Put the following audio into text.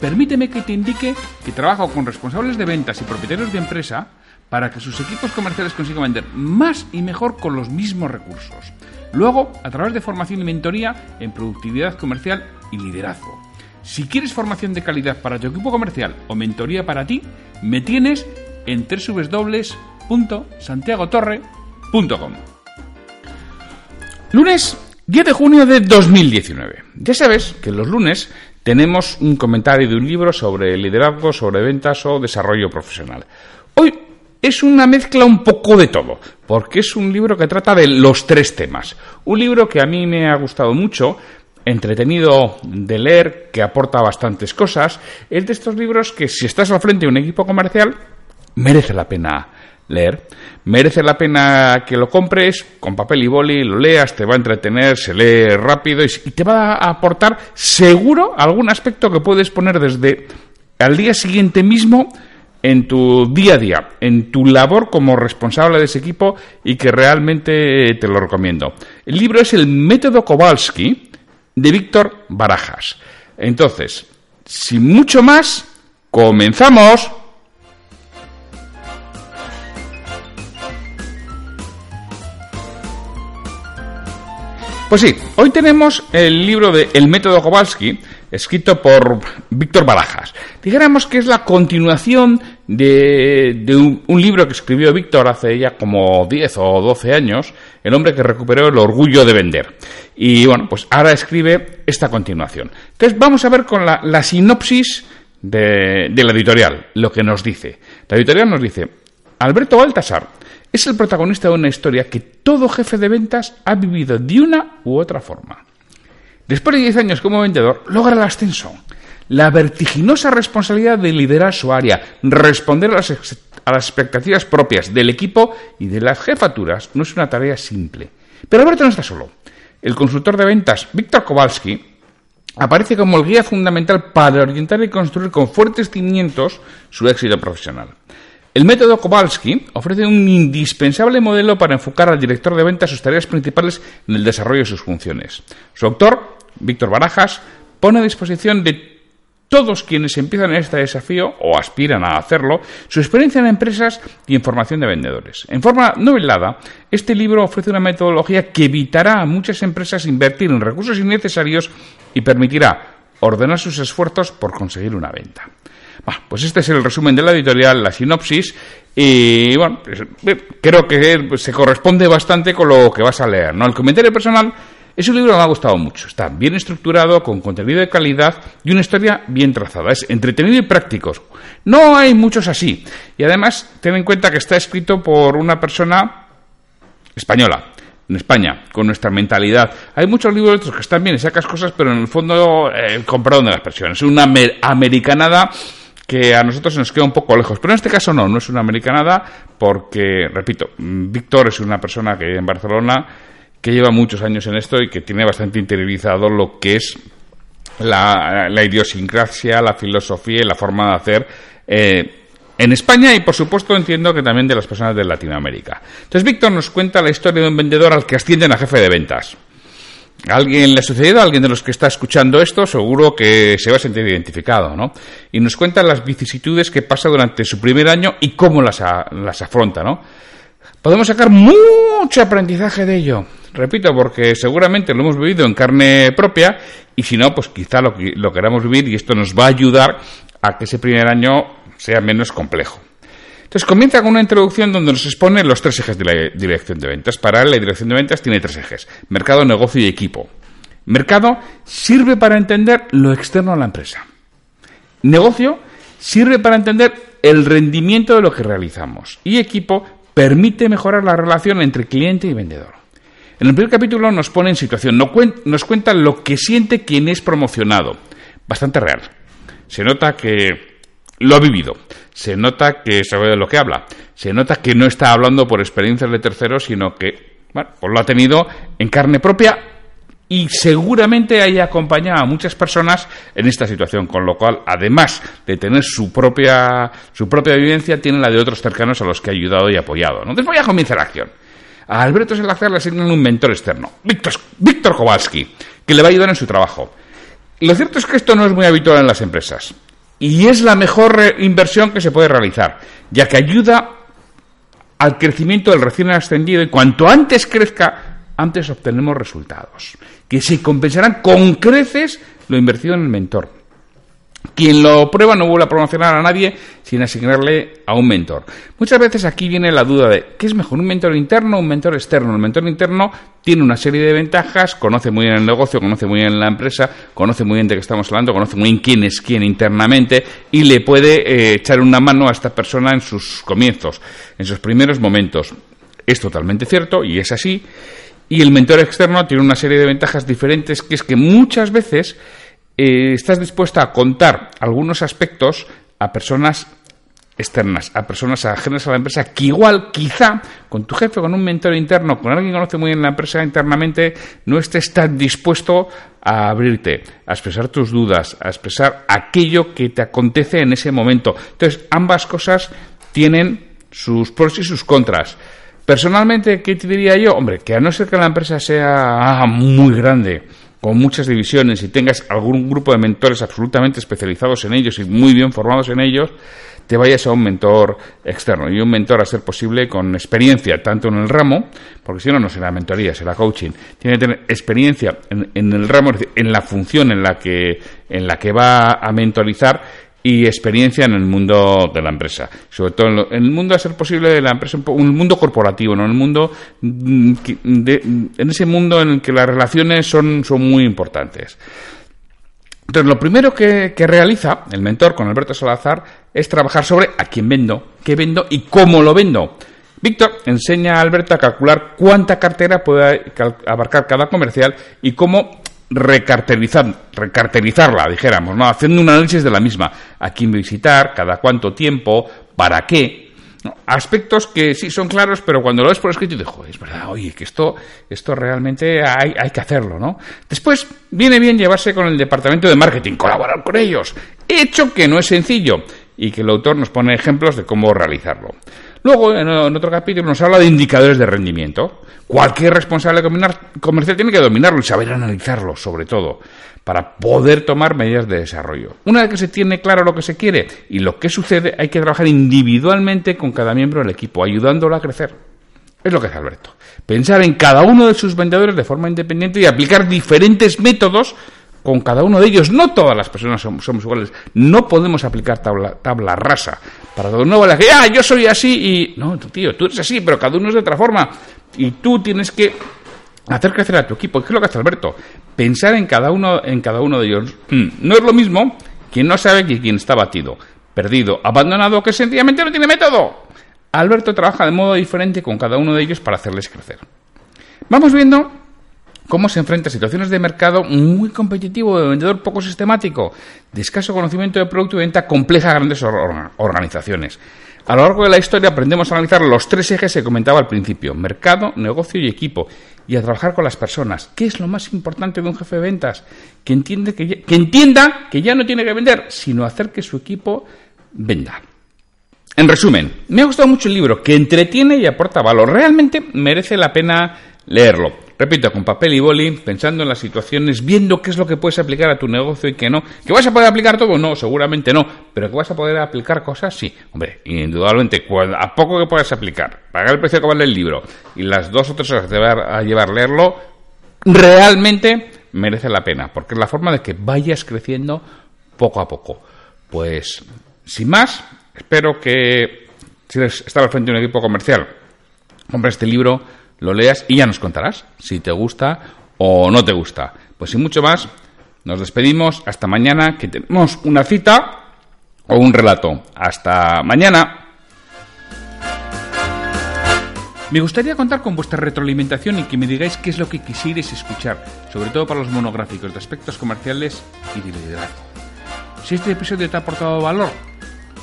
Permíteme que te indique que trabajo con responsables de ventas y propietarios de empresa para que sus equipos comerciales consigan vender más y mejor con los mismos recursos. Luego, a través de formación y mentoría en productividad comercial y liderazgo. Si quieres formación de calidad para tu equipo comercial o mentoría para ti, me tienes en www.santiagotorre.com. Lunes 10 de junio de 2019. Ya sabes que los lunes tenemos un comentario de un libro sobre liderazgo, sobre ventas o desarrollo profesional. Hoy es una mezcla un poco de todo, porque es un libro que trata de los tres temas. Un libro que a mí me ha gustado mucho, entretenido de leer, que aporta bastantes cosas. Es de estos libros que si estás al frente de un equipo comercial, merece la pena leer. Merece la pena que lo compres con papel y boli, lo leas, te va a entretener, se lee rápido y te va a aportar seguro algún aspecto que puedes poner desde al día siguiente mismo en tu día a día, en tu labor como responsable de ese equipo y que realmente te lo recomiendo. El libro es El método Kowalski de Víctor Barajas. Entonces, sin mucho más, comenzamos. Pues sí, hoy tenemos el libro de El método Kowalski, escrito por Víctor Barajas. Dijéramos que es la continuación de, un, libro que escribió Víctor hace ya como 10 o 12 años, El hombre que recuperó el orgullo de vender. Y bueno, pues ahora escribe esta continuación. Entonces vamos a ver con la, sinopsis de, de la editorial, lo que nos dice. La editorial nos dice, Alberto Baltasar es el protagonista de una historia que todo jefe de ventas ha vivido de una u otra forma. Después de 10 años como vendedor, logra el ascenso. La vertiginosa responsabilidad de liderar su área, responder a las, a las expectativas propias del equipo y de las jefaturas no es una tarea simple. Pero Alberto no está solo. El consultor de ventas, Víctor Kowalski, aparece como el guía fundamental para orientar y construir con fuertes cimientos su éxito profesional. El método Kowalski ofrece un indispensable modelo para enfocar al director de ventas sus tareas principales en el desarrollo de sus funciones. Su autor, Víctor Barajas, pone a disposición de todos quienes empiezan este desafío o aspiran a hacerlo, su experiencia en empresas y en formación de vendedores. En forma novelada, este libro ofrece una metodología que evitará a muchas empresas invertir en recursos innecesarios y permitirá ordenar sus esfuerzos por conseguir una venta pues este es el resumen de la editorial, la sinopsis, y bueno, pues, eh, creo que se corresponde bastante con lo que vas a leer. ¿no? El comentario personal es un libro que me ha gustado mucho. Está bien estructurado, con contenido de calidad y una historia bien trazada. Es entretenido y práctico. No hay muchos así. Y además, ten en cuenta que está escrito por una persona española en España, con nuestra mentalidad. Hay muchos libros que están bien y sacas cosas, pero en el fondo, eh, de las personas, es una americanada que a nosotros se nos queda un poco lejos. Pero en este caso no, no es una americanada porque, repito, Víctor es una persona que en Barcelona que lleva muchos años en esto y que tiene bastante interiorizado lo que es la, idiosincrasia, la filosofía y la forma de hacer eh, en España y por supuesto entiendo que también de las personas de Latinoamérica. Entonces Víctor nos cuenta la historia de un vendedor al que ascienden a jefe de ventas alguien le ha sucedido? alguien de los que está escuchando esto? Seguro que se va a sentir identificado, ¿no? Y nos cuenta las vicisitudes que pasa durante su primer año y cómo las, las afronta, ¿no? Podemos sacar mucho aprendizaje de ello. Repito, porque seguramente lo hemos vivido en carne propia y si no, pues quizá lo, lo queramos vivir y esto nos va a ayudar a que ese primer año sea menos complejo. Entonces comienza con una introducción donde nos expone los tres ejes de la dirección de ventas. Para él, la dirección de ventas tiene tres ejes: mercado, negocio y equipo. Mercado sirve para entender lo externo a la empresa. Negocio sirve para entender el rendimiento de lo que realizamos. Y equipo permite mejorar la relación entre cliente y vendedor. En el primer capítulo nos pone en situación, nos cuenta lo que siente quien es promocionado. Bastante real. Se nota que lo ha vivido. Se nota que sabe de lo que habla. Se nota que no está hablando por experiencias de terceros, sino que bueno, pues lo ha tenido en carne propia y seguramente haya acompañado a muchas personas en esta situación, con lo cual, además de tener su propia, su propia vivencia, tiene la de otros cercanos a los que ha ayudado y apoyado. ¿no? Después ya comienza la acción. A Alberto Salazar le asignan un mentor externo, Víctor, Víctor Kowalski, que le va a ayudar en su trabajo. Lo cierto es que esto no es muy habitual en las empresas y es la mejor inversión que se puede realizar, ya que ayuda al crecimiento del recién ascendido y cuanto antes crezca, antes obtenemos resultados, que se compensarán con creces lo invertido en el mentor. Quien lo prueba no vuelve a promocionar a nadie sin asignarle a un mentor. Muchas veces aquí viene la duda de ¿qué es mejor, un mentor interno o un mentor externo? El mentor interno tiene una serie de ventajas, conoce muy bien el negocio, conoce muy bien la empresa, conoce muy bien de qué estamos hablando, conoce muy bien quién es quién internamente y le puede eh, echar una mano a esta persona en sus comienzos, en sus primeros momentos. Es totalmente cierto y es así. Y el mentor externo tiene una serie de ventajas diferentes, que es que muchas veces eh, estás dispuesta a contar algunos aspectos a personas externas, a personas ajenas a la empresa, que igual, quizá, con tu jefe, con un mentor interno, con alguien que conoce muy bien la empresa internamente, no estés tan dispuesto a abrirte, a expresar tus dudas, a expresar aquello que te acontece en ese momento. Entonces, ambas cosas tienen sus pros y sus contras. Personalmente, ¿qué te diría yo? Hombre, que a no ser que la empresa sea muy grande, con muchas divisiones y tengas algún grupo de mentores absolutamente especializados en ellos y muy bien formados en ellos, te vayas a un mentor externo y un mentor a ser posible con experiencia tanto en el ramo, porque si no, no será mentoría, será coaching, tiene que tener experiencia en, en el ramo, en la función en la que, en la que va a mentorizar y experiencia en el mundo de la empresa. Sobre todo en, el mundo a ser posible de la empresa, un mundo corporativo, ¿no? En el mundo mm, en ese mundo en el que las relaciones son, son muy importantes. Entonces, lo primero que, que, realiza el mentor con Alberto Salazar es trabajar sobre a quién vendo, qué vendo y cómo lo vendo. Víctor enseña a Alberto a calcular cuánta cartera puede abarcar cada comercial y cómo recartelizar, recartelizarla, dijéramos, ¿no? haciendo un análisis de la misma. A quién visitar, cada cuánto tiempo, para qué. Aspectos que sí son claros, pero cuando lo ves por escrito dices, es verdad, oye, que esto, esto realmente hay, hay que hacerlo, ¿no? Después viene bien llevarse con el departamento de marketing, colaborar con ellos. Hecho que no es sencillo y que el autor nos pone ejemplos de cómo realizarlo. Luego, en otro capítulo, nos habla de indicadores de rendimiento. Cualquier responsable comercial tiene que dominarlo y saber analizarlo, sobre todo, para poder tomar medidas de desarrollo. Una vez que se tiene claro lo que se quiere y lo que sucede, hay que trabajar individualmente con cada miembro del equipo, ayudándolo a crecer. Es lo que hace Alberto. Pensar en cada uno de sus vendedores de forma independiente y aplicar diferentes métodos con cada uno de ellos. No todas las personas somos, iguales. No podemos aplicar tabla, tabla rasa. Para cada uno vale que, ah, yo soy así y... No, tío, tú eres así, pero cada uno es de otra forma. Y tú tienes que hacer crecer a tu equipo. ¿Qué es lo que hace Alberto? Pensar en cada uno, en cada uno de ellos. Mm, no es lo mismo quien no sabe que quien está batido, perdido, abandonado, que sencillamente no tiene método. Alberto trabaja de modo diferente con cada uno de ellos para hacerles crecer. Vamos viendo cómo se enfrenta a situaciones de mercado muy competitivo, de vendedor poco sistemático, de escaso conocimiento de producto y venta compleja a grandes organizaciones. A lo largo de la historia aprendemos a analizar los tres ejes que comentaba al principio, mercado, negocio y equipo, y a trabajar con las personas. ¿Qué es lo más importante de un jefe de ventas? Que, entiende que, que entienda que ya no tiene que vender, sino hacer que su equipo venda. En resumen, me ha gustado mucho el libro, que entretiene y aporta valor. Realmente merece la pena leerlo. Repito, con papel y boli, pensando en las situaciones, viendo qué es lo que puedes aplicar a tu negocio y qué no. ¿Que vas a poder aplicar todo? No, seguramente no. Pero que vas a poder aplicar cosas, sí. Hombre, indudablemente, a poco que puedas aplicar, pagar el precio que vale el libro y las dos o tres horas que te va a llevar leerlo, realmente merece la pena. Porque es la forma de que vayas creciendo poco a poco. Pues, sin más, espero que si estás al frente de un equipo comercial, compra este libro lo leas y ya nos contarás si te gusta o no te gusta. Pues sin mucho más, nos despedimos hasta mañana que tenemos una cita o un relato. Hasta mañana. Me gustaría contar con vuestra retroalimentación y que me digáis qué es lo que quisierais escuchar, sobre todo para los monográficos de aspectos comerciales y de liderazgo. Si este episodio te ha aportado valor,